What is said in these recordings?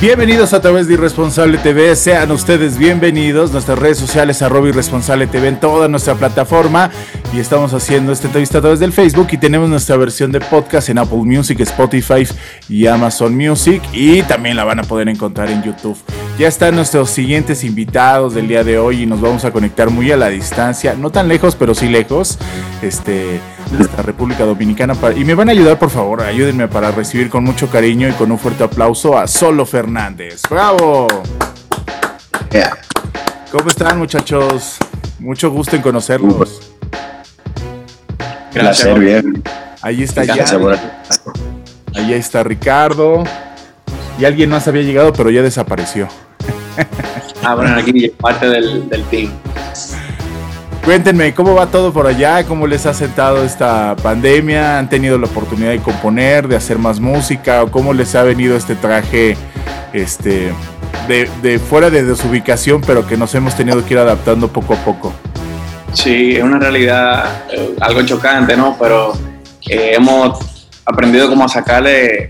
Bienvenidos a través de Irresponsable TV, sean ustedes bienvenidos, nuestras redes sociales arroba Irresponsable TV en toda nuestra plataforma. Y estamos haciendo esta entrevista a través del Facebook y tenemos nuestra versión de podcast en Apple Music, Spotify y Amazon Music. Y también la van a poder encontrar en YouTube. Ya están nuestros siguientes invitados del día de hoy y nos vamos a conectar muy a la distancia, no tan lejos pero sí lejos, este, de República Dominicana y me van a ayudar por favor, ayúdenme para recibir con mucho cariño y con un fuerte aplauso a Solo Fernández. ¡Bravo! ¿Cómo están muchachos? Mucho gusto en conocerlos. Gracias. bien. Ahí está ya. Ahí está Ricardo. Y alguien más había llegado, pero ya desapareció. Ah, bueno, aquí parte del, del team. Cuéntenme, ¿cómo va todo por allá? ¿Cómo les ha sentado esta pandemia? ¿Han tenido la oportunidad de componer, de hacer más música? ¿O cómo les ha venido este traje este, de, fuera de desubicación, pero que nos hemos tenido que ir adaptando poco a poco? Sí, es una realidad eh, algo chocante, ¿no? Pero eh, hemos aprendido cómo sacarle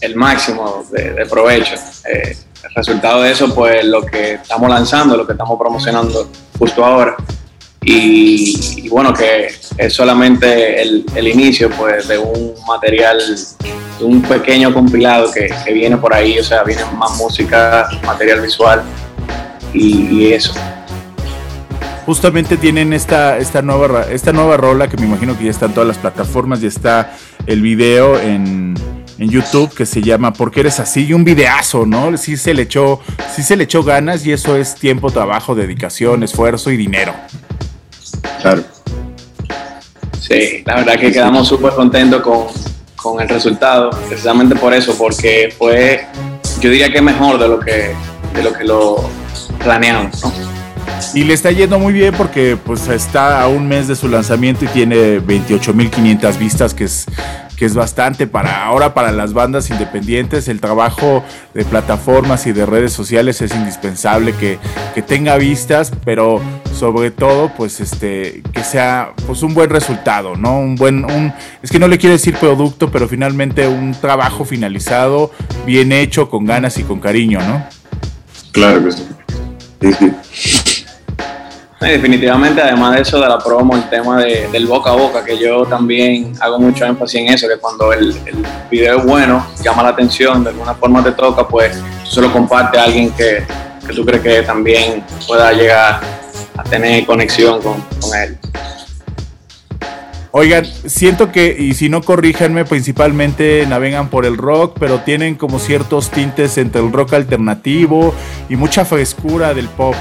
el, máximo de, provecho. Eh, el resultado de eso, pues lo que estamos lanzando, lo que estamos promocionando justo ahora. Y, bueno, que es solamente el, inicio pues, de un material, de un pequeño compilado que, viene por ahí, o sea, viene más música, material visual y, eso. Justamente tienen esta, esta, nueva, esta nueva rola que me imagino que ya está en todas las plataformas y está el video en, en YouTube que se llama ¿Por qué eres así? y un videazo, ¿no? Sí se le echó, sí se le echó ganas y eso es tiempo, trabajo, dedicación, esfuerzo y dinero. Claro. Sí, la verdad que quedamos súper contentos con, con, el resultado, precisamente por eso, porque fue, yo diría que mejor de lo que, de lo, que lo planeamos, ¿no? Y le está yendo muy bien porque pues está a un mes de su lanzamiento y tiene 28.500 vistas, que es que es bastante para ahora para las bandas independientes. El trabajo de plataformas y de redes sociales es indispensable que, tenga vistas, pero sobre todo, pues este, que sea pues un buen resultado, ¿no? Un buen, un, es que no le quiero decir producto, pero finalmente un trabajo finalizado, bien hecho, con ganas y con cariño, ¿no? Claro que sí definitivamente, además de eso, de la promo, el tema de, del boca a boca, que yo también hago mucho énfasis en eso, que cuando el, el video es bueno, llama la atención, de alguna forma te toca, pues tú se lo comparte a alguien que, que tú crees que también pueda llegar a tener conexión con, con él. Oigan, siento que, y si no corríjanme, principalmente navegan por el rock, pero tienen como ciertos tintes entre el rock alternativo y mucha frescura del pop.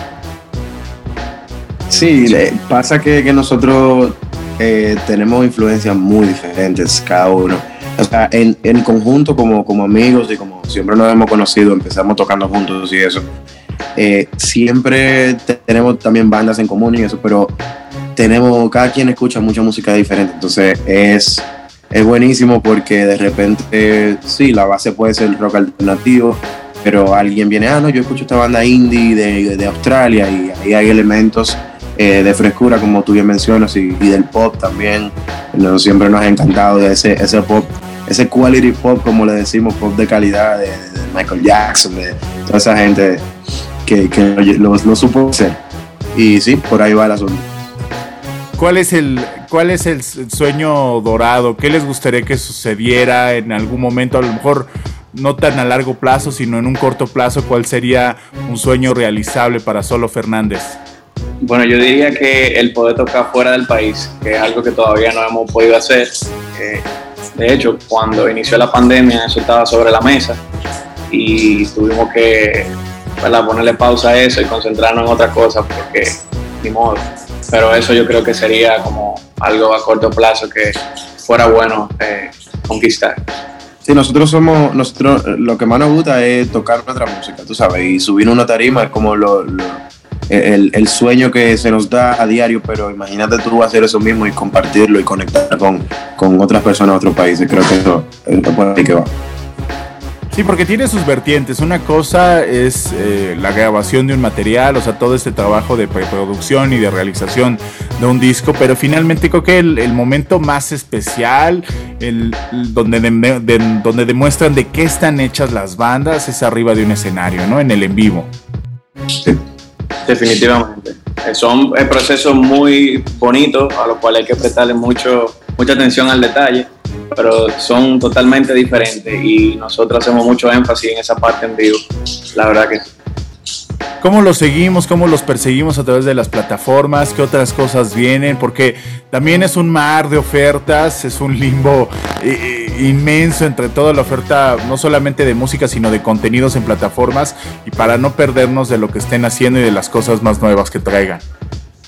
Sí, pasa que, nosotros eh, tenemos influencias muy diferentes cada uno. O sea, en, en conjunto como, como amigos y como siempre nos hemos conocido, empezamos tocando juntos y eso. Eh, siempre tenemos también bandas en común y eso, pero tenemos, cada quien escucha mucha música diferente. Entonces es, es buenísimo porque de repente, sí, la base puede ser rock alternativo, pero alguien viene, ah, no, yo escucho esta banda indie de, de Australia y ahí hay elementos eh, de frescura, como tú bien mencionas, y, del pop también. siempre nos ha encantado de ese, ese pop, ese quality pop, como le decimos, pop de calidad, de, Michael Jackson, de toda esa gente que, lo, supo hacer. Y sí, por ahí va el asunto. ¿Cuál es el, cuál es el sueño dorado? ¿Qué les gustaría que sucediera en algún momento? A lo mejor no tan a largo plazo, sino en un corto plazo. ¿Cuál sería un sueño realizable para Solo Fernández? Bueno, yo diría que el poder tocar fuera del país, que es algo que todavía no hemos podido hacer. De hecho, cuando inició la pandemia, eso estaba sobre la mesa y tuvimos que ponerle pausa a eso y concentrarnos en otra cosa porque ni modo. Pero eso yo creo que sería como algo a corto plazo que fuera bueno eh, conquistar. Sí, nosotros somos, nosotros lo que más nos gusta es tocar nuestra música, tú sabes, y subir una tarima es como lo, el, sueño que se nos da a diario, pero imagínate tú hacer eso mismo y compartirlo y conectar con, con otras personas de otros países, creo que eso es por ahí que va. Sí, porque tiene sus vertientes. Una cosa es eh, la grabación de un material, o sea, todo este trabajo de preproducción y de realización de un disco, pero finalmente creo que el, momento más especial, el, donde, donde demuestran de qué están hechas las bandas, es arriba de un escenario, ¿no? En el en vivo. Sí. Definitivamente. Son procesos muy bonitos a los cuales hay que prestarle mucho, mucha atención al detalle pero son totalmente diferentes y nosotros hacemos mucho énfasis en esa parte en vivo, la verdad que ¿Cómo los seguimos? ¿Cómo los perseguimos a través de las plataformas? ¿Qué otras cosas vienen? Porque también es un mar de ofertas, es un limbo eh, eh, inmenso entre toda la oferta, no solamente de música, sino de contenidos en plataformas, y para no perdernos de lo que estén haciendo y de las cosas más nuevas que traigan.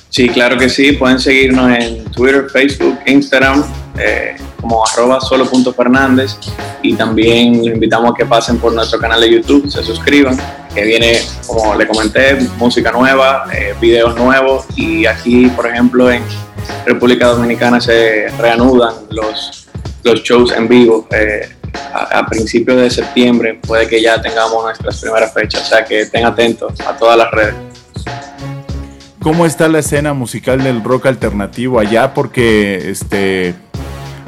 Sí, claro que sí. Pueden seguirnos en Twitter, Facebook, Instagram, eh, como arroba solo.fernández. Y también les invitamos a que pasen por nuestro canal de YouTube, se suscriban, que viene, como le comenté, música nueva, eh, videos nuevos. Y aquí, por ejemplo, en República Dominicana se reanudan los, los shows en vivo. Eh, a, a, principios de septiembre puede que ya tengamos nuestras primeras fechas, o sea que estén atentos a todas las redes cómo está la escena musical del rock alternativo allá, porque este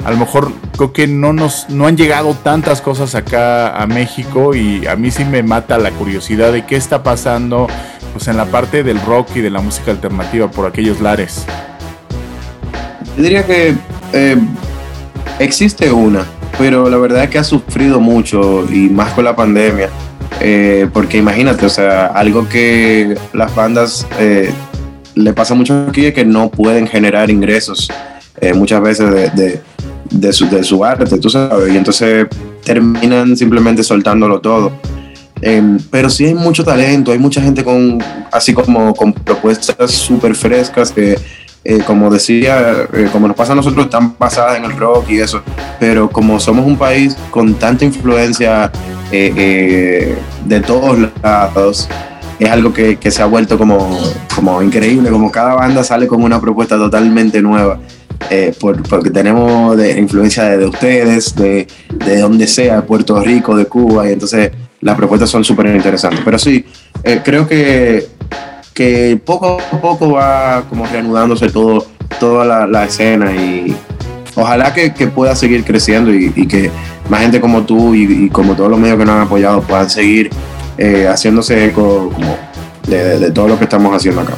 a lo mejor creo que no nos no han llegado tantas cosas acá a México y a mí sí me mata la curiosidad de qué está pasando pues en la parte del rock y de la música alternativa por aquellos lares. Yo diría que eh, existe una, pero la verdad es que ha sufrido mucho y más con la pandemia. Eh, porque imagínate, o sea, algo que las bandas eh, le pasa mucho aquí es que no pueden generar ingresos muchas veces de, su, de, su, arte, tú sabes, y entonces terminan simplemente soltándolo todo. Em, pero sí hay mucho talento, hay mucha gente con, así como con propuestas súper frescas que, eh, como decía, eh, como nos pasa a nosotros, están basadas en el rock y eso, pero como somos un país con tanta influencia de todos lados, es algo que, que, se ha vuelto como, como increíble, como cada banda sale con una propuesta totalmente nueva, eh, porque tenemos influencia de, ustedes, de, de, donde sea, de Puerto Rico, de Cuba, y entonces las propuestas son súper interesantes. Pero sí, eh, creo que, que poco a poco va como reanudándose todo, toda la, escena y ojalá que, pueda seguir creciendo y, y, que más gente como tú y, y como todos los medios que nos han apoyado puedan seguir eh, haciéndose eco de, todo lo que estamos haciendo acá.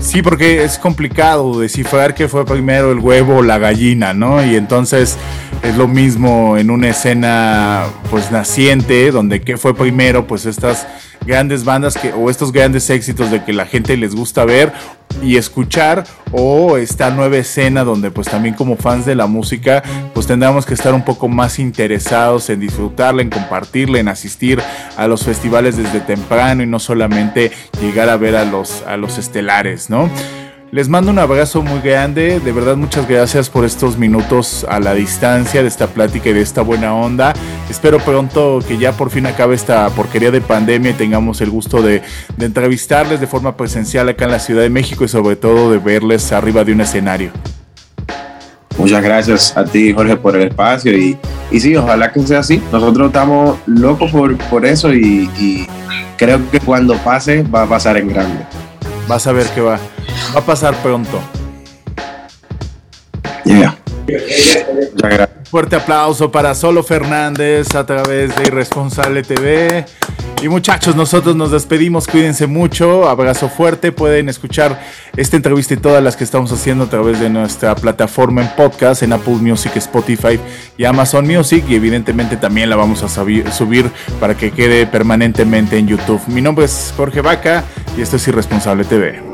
Sí, porque es complicado descifrar qué fue primero el huevo o la gallina, ¿no? Y entonces es lo mismo en una escena pues naciente, donde qué fue primero, pues estas grandes bandas que, o estos grandes éxitos de que la gente les gusta ver y escuchar o esta nueva escena donde pues también como fans de la música pues tendremos que estar un poco más interesados en disfrutarla, en compartirla, en asistir a los festivales desde temprano y no solamente llegar a ver a los, a los estelares, ¿no? Les mando un abrazo muy grande, de verdad muchas gracias por estos minutos a la distancia de esta plática y de esta buena onda. Espero pronto que ya por fin acabe esta porquería de pandemia y tengamos el gusto de, entrevistarles de forma presencial acá en la Ciudad de México y sobre todo de verles arriba de un escenario. Muchas gracias a ti, Jorge, por el espacio. Y, y sí, ojalá que sea así. Nosotros estamos locos por, por eso y, y creo que cuando pase va a pasar en grande. Vas a ver qué va. Va a pasar pronto. Yeah. Fuerte aplauso para Solo Fernández a través de Irresponsable TV. Y muchachos, nosotros nos despedimos, cuídense mucho, abrazo fuerte, pueden escuchar esta entrevista y todas las que estamos haciendo a través de nuestra plataforma en podcast, en Apple Music, Spotify y Amazon Music y evidentemente también la vamos a subir para que quede permanentemente en YouTube. Mi nombre es Jorge Vaca y esto es Irresponsable TV.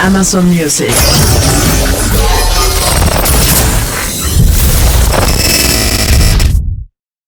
Amazon Music.